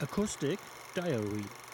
Acoustic Diary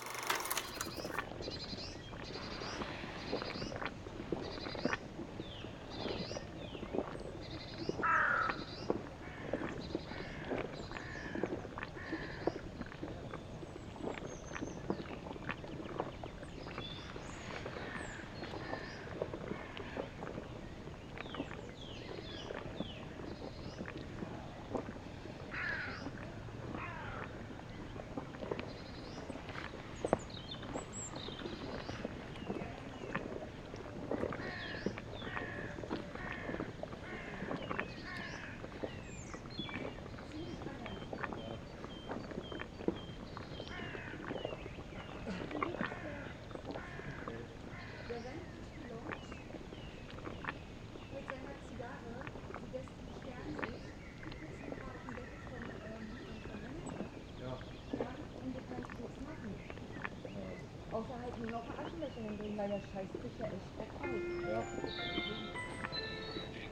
halt nur noch ein Aschenbecher hinbringen, weil der Scheiß bricht ja echt aus. Ja.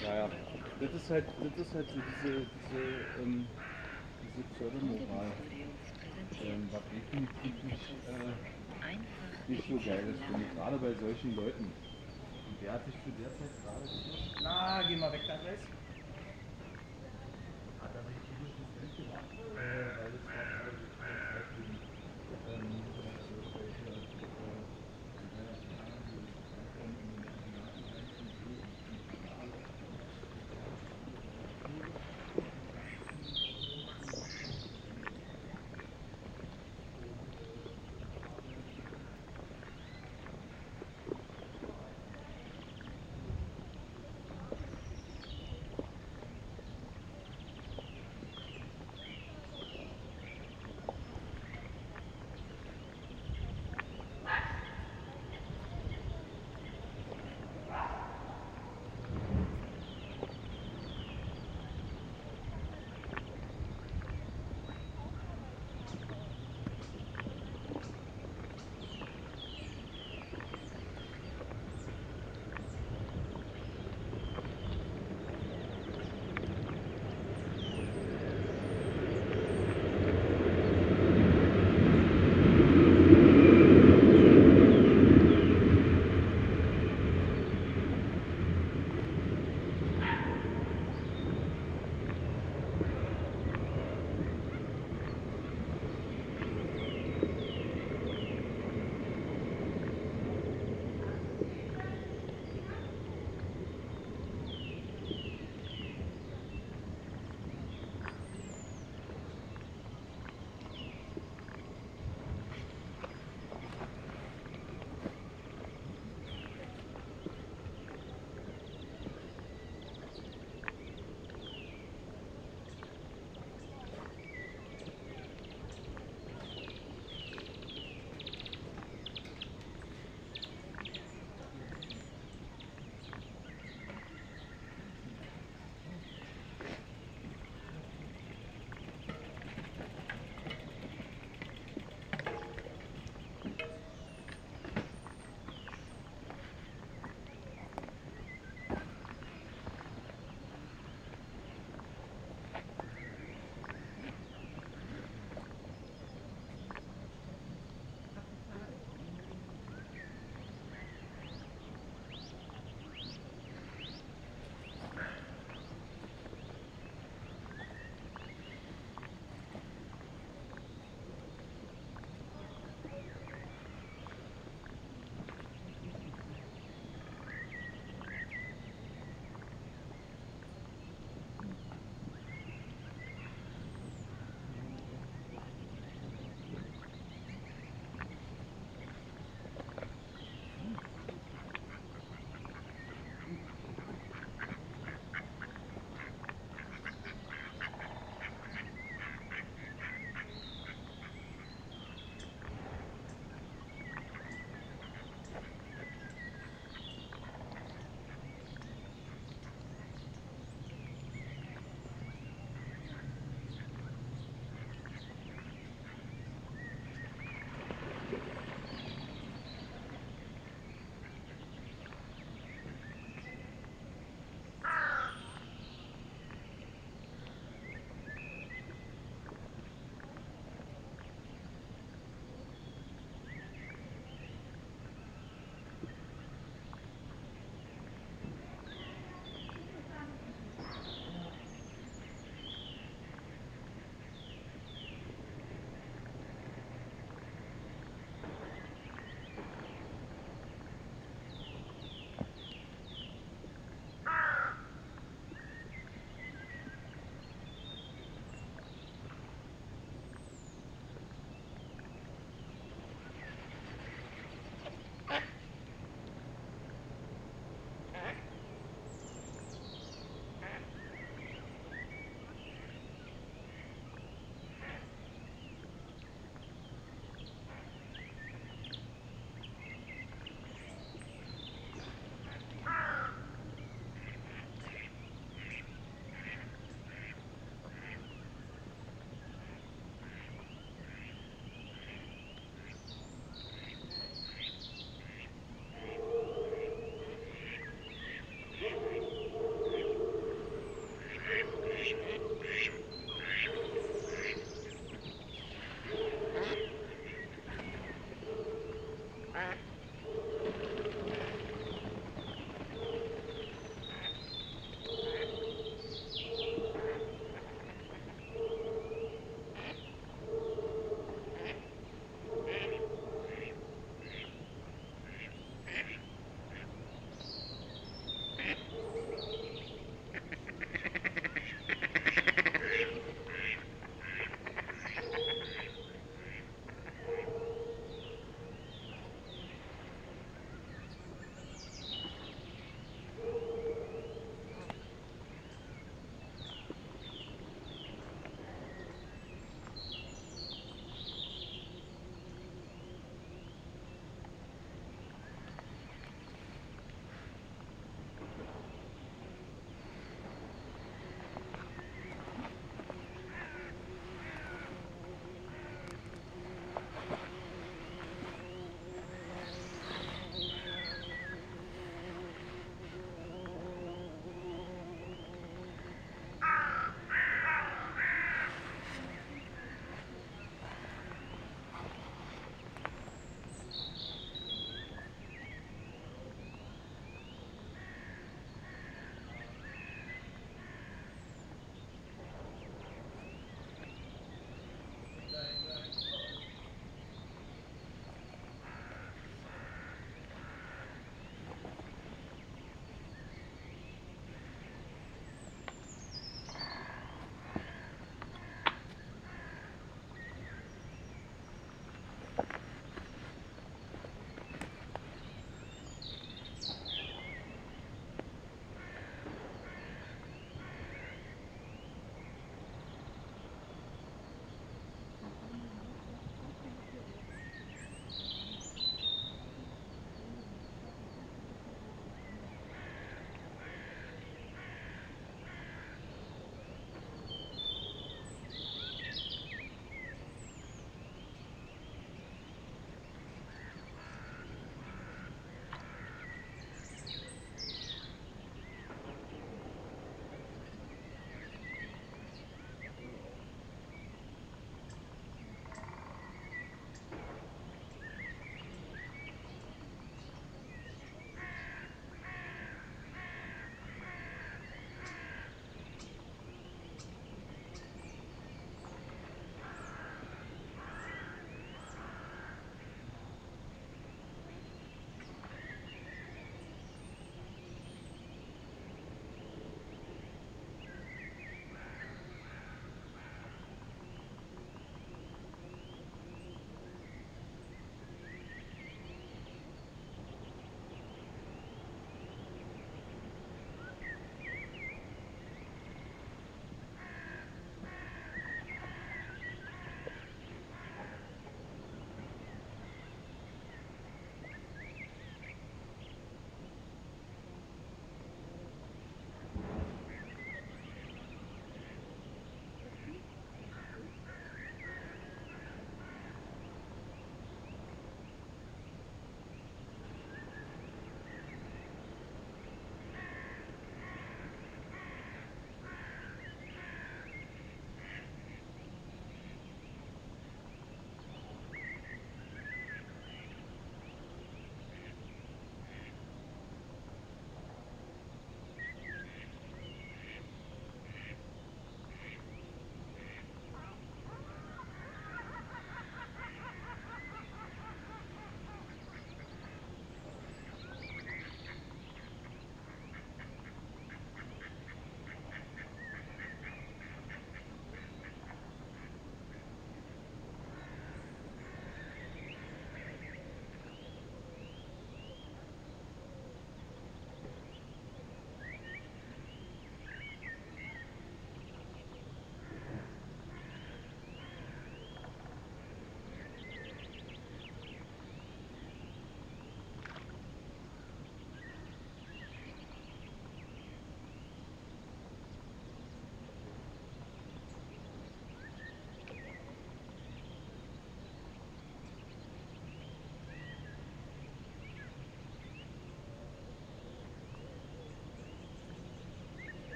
Naja, das ist halt, das ist halt so diese, diese, ähm, diese Pseudomoral, ähm, was definitiv nicht, äh, nicht so geil ist, ich, gerade bei solchen Leuten. Und der hat sich für derzeit gerade. Na, geh mal weg da, Reis.